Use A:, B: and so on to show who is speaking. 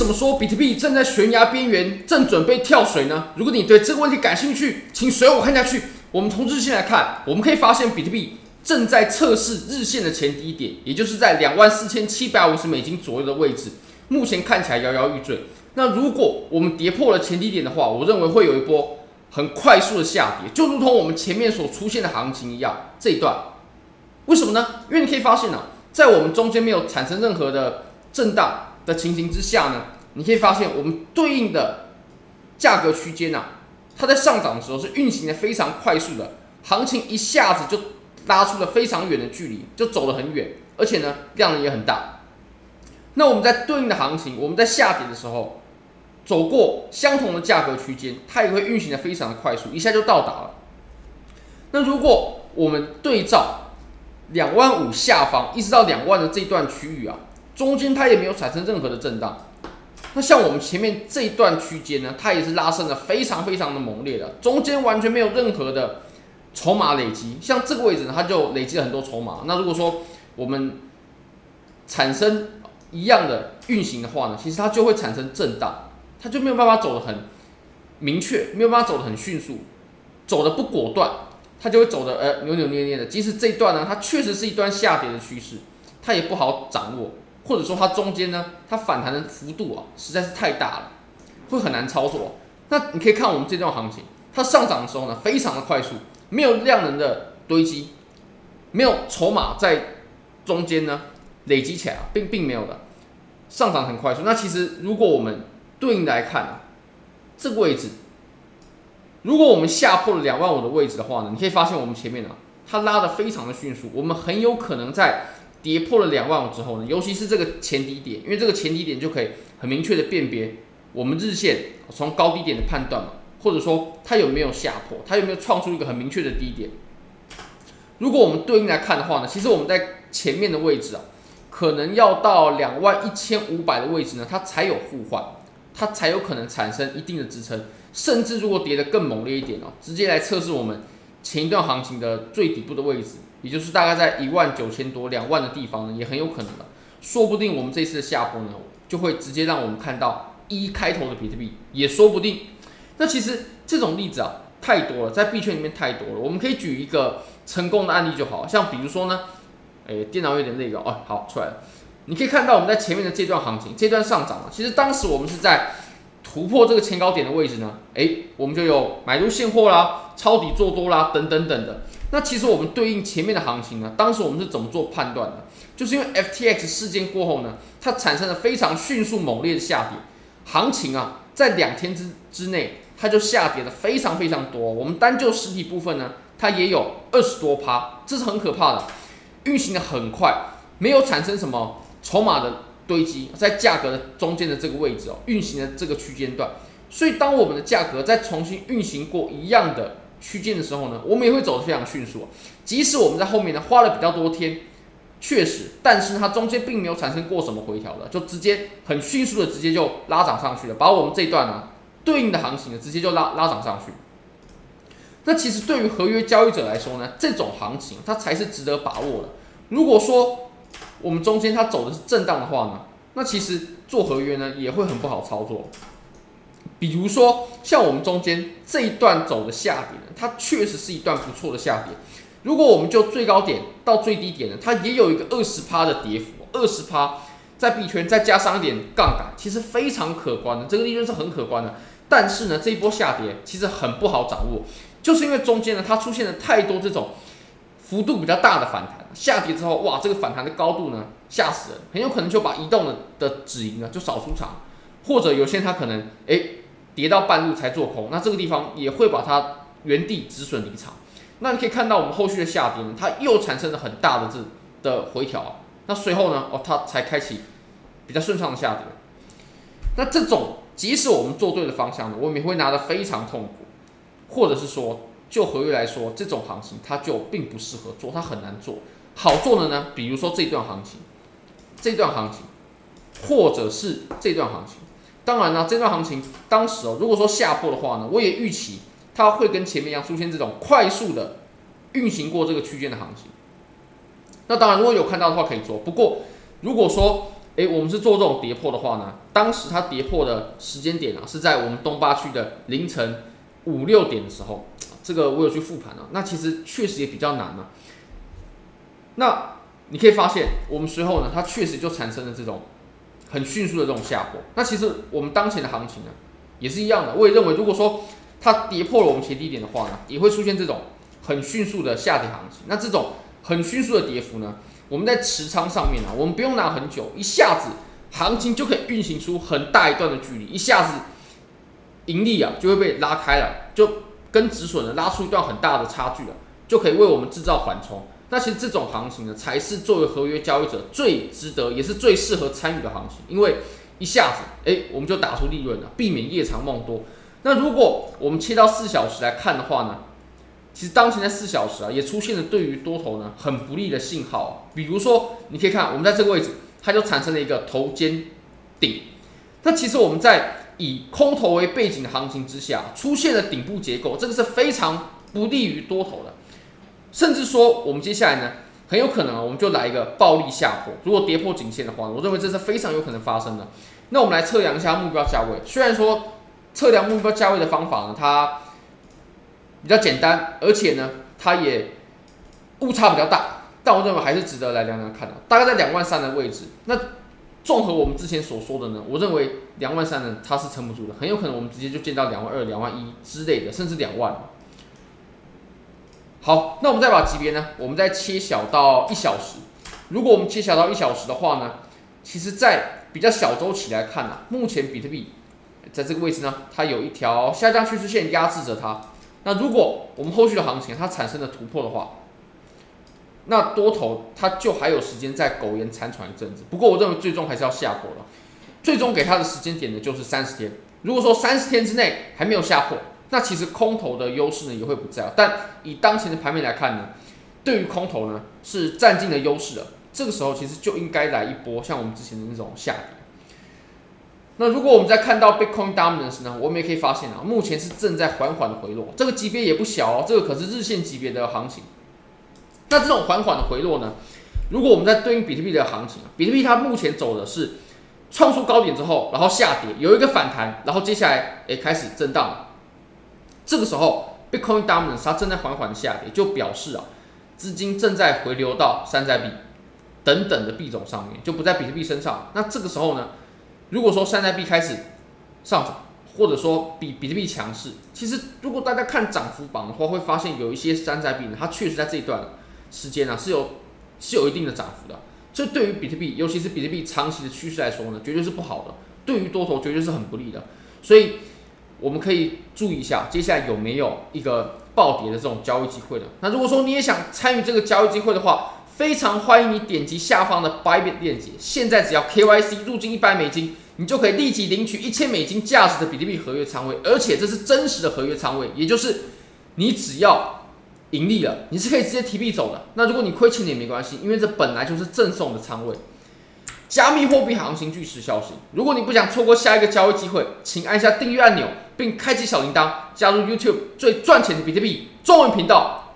A: 什么说比特币正在悬崖边缘，正准备跳水呢？如果你对这个问题感兴趣，请随我看下去。我们从日线来看，我们可以发现比特币正在测试日线的前低点，也就是在两万四千七百五十美金左右的位置。目前看起来摇摇欲坠。那如果我们跌破了前低点的话，我认为会有一波很快速的下跌，就如同我们前面所出现的行情一样。这一段为什么呢？因为你可以发现呢、啊，在我们中间没有产生任何的震荡的情形之下呢，你可以发现我们对应的价格区间呐，它在上涨的时候是运行的非常快速的，行情一下子就拉出了非常远的距离，就走得很远，而且呢量能也很大。那我们在对应的行情，我们在下跌的时候，走过相同的价格区间，它也会运行的非常的快速，一下就到达了。那如果我们对照两万五下方一直到两万的这段区域啊。中间它也没有产生任何的震荡，那像我们前面这一段区间呢，它也是拉升的非常非常的猛烈的，中间完全没有任何的筹码累积，像这个位置呢，它就累积了很多筹码。那如果说我们产生一样的运行的话呢，其实它就会产生震荡，它就没有办法走得很明确，没有办法走得很迅速，走得不果断，它就会走得呃扭扭捏捏的。即使这一段呢，它确实是一段下跌的趋势，它也不好掌握。或者说它中间呢，它反弹的幅度啊实在是太大了，会很难操作。那你可以看我们这段行情，它上涨的时候呢，非常的快速，没有量能的堆积，没有筹码在中间呢累积起来，并并没有的，上涨很快速。那其实如果我们对应来看啊，这个位置，如果我们下破了两万五的位置的话呢，你可以发现我们前面啊，它拉得非常的迅速，我们很有可能在。跌破了两万五之后呢，尤其是这个前低点，因为这个前低点就可以很明确的辨别我们日线从高低点的判断嘛，或者说它有没有下破，它有没有创出一个很明确的低点。如果我们对应来看的话呢，其实我们在前面的位置啊，可能要到两万一千五百的位置呢，它才有互换，它才有可能产生一定的支撑，甚至如果跌得更猛烈一点哦，直接来测试我们前一段行情的最底部的位置。也就是大概在一万九千多、两万的地方呢，也很有可能的。说不定我们这次的下坡呢，就会直接让我们看到一开头的比特币，也说不定。那其实这种例子啊，太多了，在币圈里面太多了。我们可以举一个成功的案例就好，像比如说呢，诶，电脑有点那个哦，好出来了。你可以看到我们在前面的这段行情，这段上涨啊，其实当时我们是在突破这个前高点的位置呢，诶，我们就有买入现货啦、抄底做多啦等等等的。那其实我们对应前面的行情呢，当时我们是怎么做判断的？就是因为 FTX 事件过后呢，它产生了非常迅速猛烈的下跌，行情啊，在两天之之内，它就下跌的非常非常多。我们单就实体部分呢，它也有二十多趴，这是很可怕的，运行的很快，没有产生什么筹码的堆积，在价格的中间的这个位置哦，运行的这个区间段，所以当我们的价格再重新运行过一样的。区间的时候呢，我们也会走得非常迅速。即使我们在后面呢花了比较多天，确实，但是它中间并没有产生过什么回调的，就直接很迅速的直接就拉涨上去了，把我们这一段呢对应的行情呢直接就拉拉涨上去。那其实对于合约交易者来说呢，这种行情它才是值得把握的。如果说我们中间它走的是震荡的话呢，那其实做合约呢也会很不好操作。比如说，像我们中间这一段走的下跌，它确实是一段不错的下跌。如果我们就最高点到最低点呢，它也有一个二十趴的跌幅，二十趴在币圈再加上一点杠杆，其实非常可观的，这个利润是很可观的。但是呢，这一波下跌其实很不好掌握，就是因为中间呢，它出现了太多这种幅度比较大的反弹，下跌之后，哇，这个反弹的高度呢，吓死人，很有可能就把移动的的止盈呢就扫出场，或者有些人他可能诶。跌到半路才做空，那这个地方也会把它原地止损离场。那你可以看到我们后续的下跌呢，它又产生了很大的这的回调。那随后呢，哦，它才开启比较顺畅的下跌。那这种即使我们做对了方向呢，我们也会拿得非常痛苦。或者是说，就合约来说，这种行情它就并不适合做，它很难做。好做的呢，比如说这段行情，这段行情，或者是这段行情。当然呢，这段行情当时哦，如果说下破的话呢，我也预期它会跟前面一样出现这种快速的运行过这个区间的行情。那当然，如果有看到的话可以做。不过如果说诶，我们是做这种跌破的话呢，当时它跌破的时间点啊，是在我们东八区的凌晨五六点的时候，这个我有去复盘了，那其实确实也比较难啊。那你可以发现，我们随后呢，它确实就产生了这种很迅速的这种下破。那其实我们当前的行情呢，也是一样的。我也认为，如果说它跌破了我们前低点的话呢，也会出现这种很迅速的下跌行情。那这种很迅速的跌幅呢，我们在持仓上面呢，我们不用拿很久，一下子行情就可以运行出很大一段的距离，一下子盈利啊就会被拉开了，就跟止损呢拉出一段很大的差距了，就可以为我们制造缓冲。那其实这种行情呢，才是作为合约交易者最值得，也是最适合参与的行情，因为一下子，哎，我们就打出利润了，避免夜长梦多。那如果我们切到四小时来看的话呢，其实当前在四小时啊，也出现了对于多头呢很不利的信号。比如说，你可以看我们在这个位置，它就产生了一个头肩顶。那其实我们在以空头为背景的行情之下，出现了顶部结构，这个是非常不利于多头的。甚至说，我们接下来呢，很有可能，我们就来一个暴力下破。如果跌破颈线的话，我认为这是非常有可能发生的。那我们来测量一下目标价位。虽然说测量目标价位的方法呢，它比较简单，而且呢，它也误差比较大，但我认为还是值得来量量看的。大概在两万三的位置。那综合我们之前所说的呢，我认为两万三呢，它是撑不住的，很有可能我们直接就见到两万二、两万一之类的，甚至两万。好，那我们再把级别呢，我们再切小到一小时。如果我们切小到一小时的话呢，其实，在比较小周期来看呢，目前比特币在这个位置呢，它有一条下降趋势线压制着它。那如果我们后续的行情它产生了突破的话，那多头它就还有时间再苟延残喘一阵子。不过我认为最终还是要下破的，最终给它的时间点呢就是三十天。如果说三十天之内还没有下破，那其实空头的优势呢也会不在，但以当前的盘面来看呢，对于空头呢是占尽了优势的。这个时候其实就应该来一波像我们之前的那种下跌。那如果我们在看到 Bitcoin Dominance 呢，我们也可以发现啊，目前是正在缓缓的回落，这个级别也不小哦，这个可是日线级别的行情。那这种缓缓的回落呢，如果我们在对应比特币的行情，比特币它目前走的是创出高点之后，然后下跌，有一个反弹，然后接下来诶开始震荡。这个时候，Bitcoin Dominance 它正在缓缓下跌，就表示啊，资金正在回流到山寨币等等的币种上面，就不在比特币身上。那这个时候呢，如果说山寨币开始上涨，或者说比比特币强势，其实如果大家看涨幅榜的话，会发现有一些山寨币呢，它确实在这一段时间啊是有是有一定的涨幅的。这对于比特币，尤其是比特币长期的趋势来说呢，绝对是不好的，对于多头绝对是很不利的。所以。我们可以注意一下，接下来有没有一个暴跌的这种交易机会呢？那如果说你也想参与这个交易机会的话，非常欢迎你点击下方的 Bybit 链接。现在只要 KYC 入金一百美金，你就可以立即领取一千美金价值的比特币合约仓位，而且这是真实的合约仓位，也就是你只要盈利了，你是可以直接提币走的。那如果你亏钱也没关系，因为这本来就是赠送的仓位。加密货币行情巨石消息，如果你不想错过下一个交易机会，请按下订阅按钮，并开启小铃铛，加入 YouTube 最赚钱的比特币中文频道。